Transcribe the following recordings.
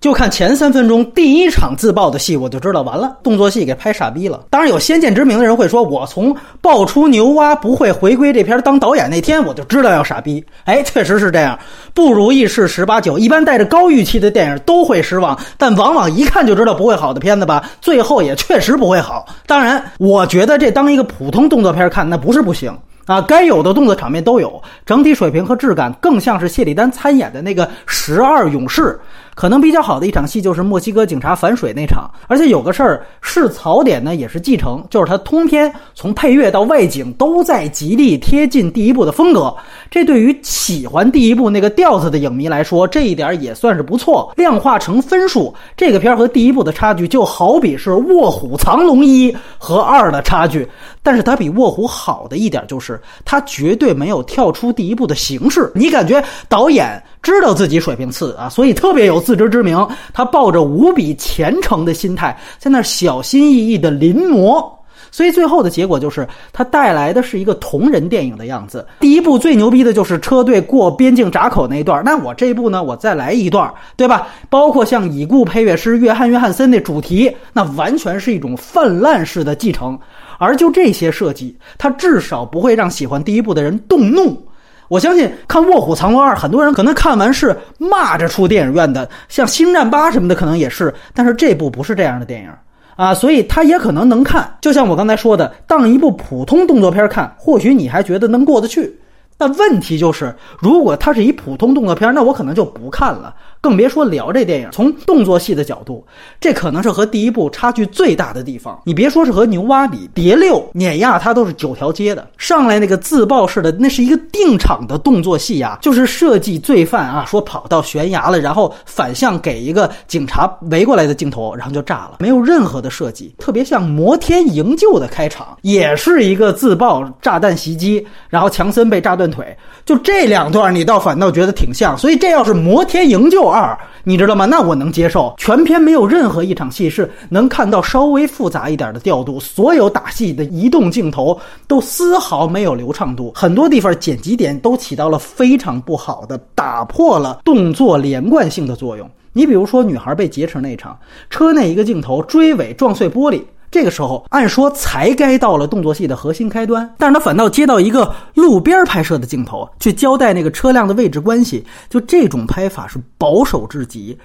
就看前三分钟第一场自爆的戏，我就知道完了，动作戏给拍傻逼了。当然有先见之明的人会说，我从爆出牛蛙不会回归这片当导演那天，我就知道要傻逼。哎，确实是这样，不如意事十八九。一般带着高预期的电影都会失望，但往往一看就知道不会好的片子吧，最后也确实不会好。当然，我觉得这当一个普通动作片看，那不是不行。啊，该有的动作场面都有，整体水平和质感更像是谢里丹参演的那个《十二勇士》。可能比较好的一场戏就是墨西哥警察反水那场，而且有个事儿是槽点呢，也是继承，就是它通篇从配乐到外景都在极力贴近第一部的风格。这对于喜欢第一部那个调子的影迷来说，这一点也算是不错。量化成分数，这个片儿和第一部的差距就好比是《卧虎藏龙一》和二的差距。但是它比《卧虎》好的一点就是，它绝对没有跳出第一部的形式。你感觉导演知道自己水平次啊，所以特别有自知之明。他抱着无比虔诚的心态，在那小心翼翼的临摹。所以最后的结果就是，他带来的是一个同人电影的样子。第一部最牛逼的就是车队过边境闸口那一段，那我这一部呢，我再来一段，对吧？包括像已故配乐师约翰·约翰森那主题，那完全是一种泛滥式的继承。而就这些设计，它至少不会让喜欢第一部的人动怒。我相信看《卧虎藏龙二》，很多人可能看完是骂着出电影院的，像《星战八》什么的可能也是。但是这部不是这样的电影啊，所以他也可能能看。就像我刚才说的，当一部普通动作片看，或许你还觉得能过得去。那问题就是，如果它是一普通动作片，那我可能就不看了。更别说聊这电影。从动作戏的角度，这可能是和第一部差距最大的地方。你别说是和牛蛙比，蝶六碾压它都是九条街的。上来那个自爆式的，那是一个定场的动作戏啊，就是设计罪犯啊，说跑到悬崖了，然后反向给一个警察围过来的镜头，然后就炸了，没有任何的设计，特别像摩天营救的开场，也是一个自爆炸弹袭击，然后强森被炸断腿，就这两段你倒反倒觉得挺像。所以这要是摩天营救。二，你知道吗？那我能接受。全片没有任何一场戏是能看到稍微复杂一点的调度，所有打戏的移动镜头都丝毫没有流畅度，很多地方剪辑点都起到了非常不好的，打破了动作连贯性的作用。你比如说，女孩被劫持那场，车内一个镜头追尾撞碎玻璃。这个时候，按说才该到了动作戏的核心开端，但是他反倒接到一个路边拍摄的镜头，去交代那个车辆的位置关系，就这种拍法是保守至极。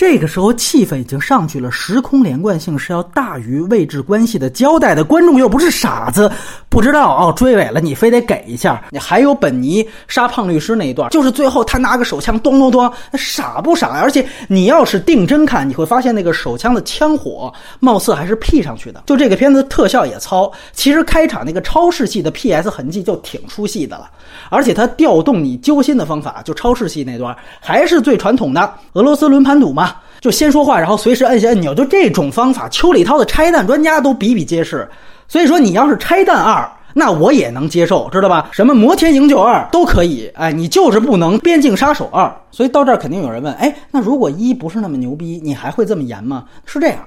这个时候气氛已经上去了，时空连贯性是要大于位置关系的交代的。观众又不是傻子，不知道哦，追尾了你非得给一下。你还有本尼杀胖律师那一段，就是最后他拿个手枪咚咚咚，那傻不傻？而且你要是定真看，你会发现那个手枪的枪火貌似还是 P 上去的。就这个片子特效也糙，其实开场那个超视系的 PS 痕迹就挺出戏的了。而且它调动你揪心的方法，就超视系那段还是最传统的俄罗斯轮盘赌嘛。就先说话，然后随时按下按钮，就这种方法，邱礼涛的拆弹专家都比比皆是。所以说，你要是拆弹二，那我也能接受，知道吧？什么摩天营救二都可以，哎，你就是不能边境杀手二。所以到这儿肯定有人问，哎，那如果一不是那么牛逼，你还会这么严吗？是这样，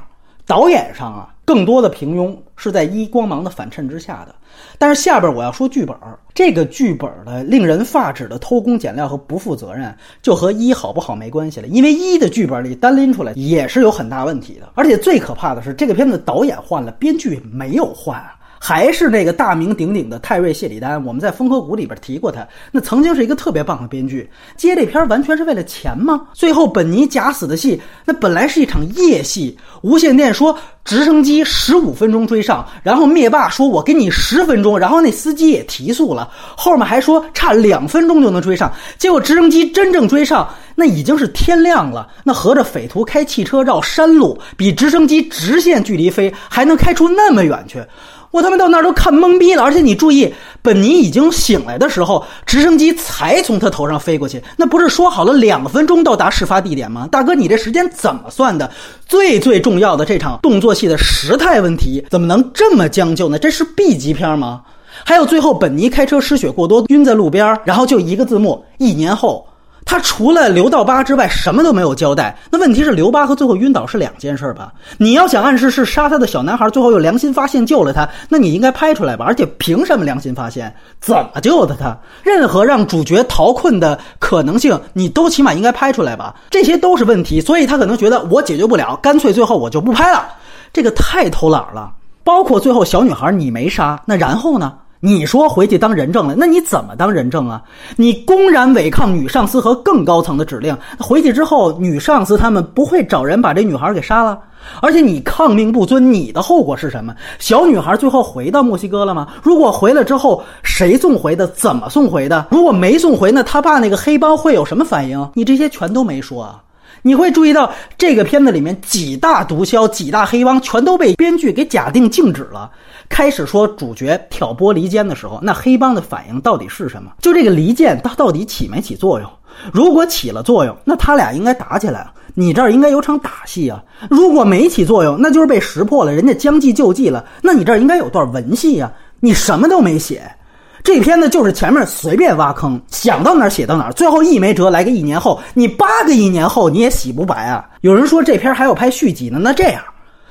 导演上啊。更多的平庸是在一光芒的反衬之下的，但是下边我要说剧本这个剧本的令人发指的偷工减料和不负责任，就和一好不好没关系了，因为一的剧本里单拎出来也是有很大问题的，而且最可怕的是这个片子导演换了，编剧没有换啊。还是那个大名鼎鼎的泰瑞·谢里丹，我们在《风和谷》里边提过他，那曾经是一个特别棒的编剧。接这片完全是为了钱吗？最后本尼假死的戏，那本来是一场夜戏。无线电说直升机十五分钟追上，然后灭霸说我给你十分钟，然后那司机也提速了，后面还说差两分钟就能追上。结果直升机真正追上，那已经是天亮了。那合着匪徒开汽车绕山路，比直升机直线距离飞还能开出那么远去。我他妈到那儿都看懵逼了，而且你注意，本尼已经醒来的时候，直升机才从他头上飞过去，那不是说好了两分钟到达事发地点吗？大哥，你这时间怎么算的？最最重要的这场动作戏的时态问题，怎么能这么将就呢？这是 B 级片吗？还有最后，本尼开车失血过多，晕在路边，然后就一个字幕，一年后。他除了刘道八之外，什么都没有交代。那问题是，刘八和最后晕倒是两件事吧？你要想暗示是杀他的小男孩，最后又良心发现救了他，那你应该拍出来吧？而且凭什么良心发现？怎么救的他？任何让主角逃困的可能性，你都起码应该拍出来吧？这些都是问题，所以他可能觉得我解决不了，干脆最后我就不拍了。这个太偷懒了。包括最后小女孩你没杀，那然后呢？你说回去当人证了，那你怎么当人证啊？你公然违抗女上司和更高层的指令，回去之后，女上司他们不会找人把这女孩给杀了？而且你抗命不尊，你的后果是什么？小女孩最后回到墨西哥了吗？如果回来之后，谁送回的？怎么送回的？如果没送回，那他爸那个黑帮会有什么反应？你这些全都没说啊！你会注意到这个片子里面几大毒枭、几大黑帮全都被编剧给假定静止了。开始说主角挑拨离间的时候，那黑帮的反应到底是什么？就这个离间，它到底起没起作用？如果起了作用，那他俩应该打起来了，你这儿应该有场打戏啊。如果没起作用，那就是被识破了，人家将计就计了，那你这儿应该有段文戏啊。你什么都没写，这篇呢就是前面随便挖坑，想到哪儿写到哪儿，最后一没辙来个一年后，你八个一年后你也洗不白啊。有人说这篇还要拍续集呢，那这样。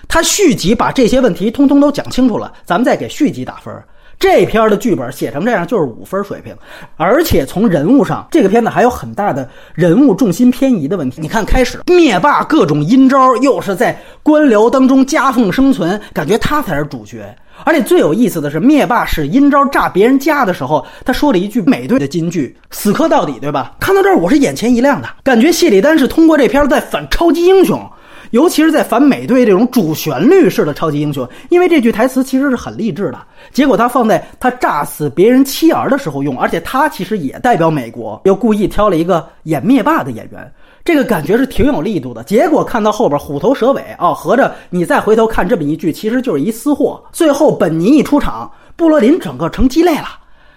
他续集把这些问题通通都讲清楚了，咱们再给续集打分。这篇的剧本写成这样就是五分水平，而且从人物上，这个片子还有很大的人物重心偏移的问题。你看，开始灭霸各种阴招，又是在官僚当中夹缝生存，感觉他才是主角。而且最有意思的是，灭霸使阴招炸别人家的时候，他说了一句美队的金句：“死磕到底，对吧？”看到这儿，我是眼前一亮的，感觉谢里丹是通过这片在反超级英雄。尤其是在反美队这种主旋律式的超级英雄，因为这句台词其实是很励志的。结果他放在他炸死别人妻儿的时候用，而且他其实也代表美国，又故意挑了一个演灭霸的演员，这个感觉是挺有力度的。结果看到后边虎头蛇尾哦，合着你再回头看这么一句，其实就是一私货。最后本尼一出场，布罗林整个成鸡肋了。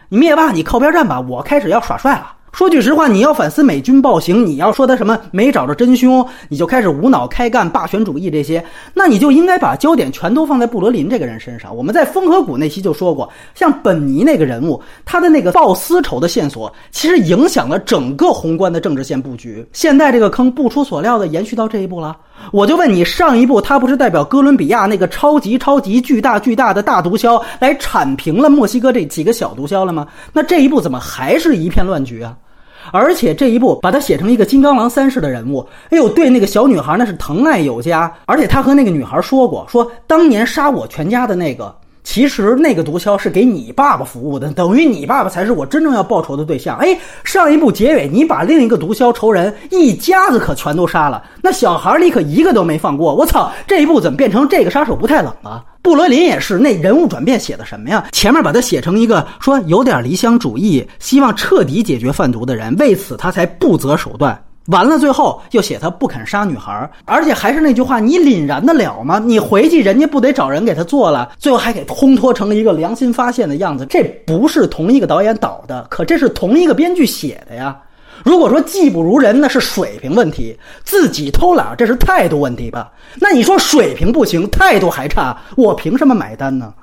你灭霸，你靠边站吧，我开始要耍帅了。说句实话，你要反思美军暴行，你要说他什么没找着真凶，你就开始无脑开干霸权主义这些，那你就应该把焦点全都放在布罗林这个人身上。我们在风和谷那期就说过，像本尼那个人物，他的那个报私仇的线索，其实影响了整个宏观的政治线布局。现在这个坑不出所料的延续到这一步了。我就问你，上一步他不是代表哥伦比亚那个超级超级巨大巨大的大毒枭来铲平了墨西哥这几个小毒枭了吗？那这一步怎么还是一片乱局啊？而且这一部把他写成一个金刚狼三世的人物，哎呦，对那个小女孩那是疼爱有加。而且他和那个女孩说过，说当年杀我全家的那个，其实那个毒枭是给你爸爸服务的，等于你爸爸才是我真正要报仇的对象。哎，上一部结尾你把另一个毒枭仇人一家子可全都杀了，那小孩你可一个都没放过。我操，这一部怎么变成这个杀手不太冷了？布罗林也是，那人物转变写的什么呀？前面把他写成一个说有点理想主义，希望彻底解决贩毒的人，为此他才不择手段。完了，最后又写他不肯杀女孩，而且还是那句话，你凛然得了吗？你回去人家不得找人给他做了，最后还给烘托成了一个良心发现的样子。这不是同一个导演导的，可这是同一个编剧写的呀。如果说技不如人，那是水平问题；自己偷懒，这是态度问题吧？那你说水平不行，态度还差，我凭什么买单呢？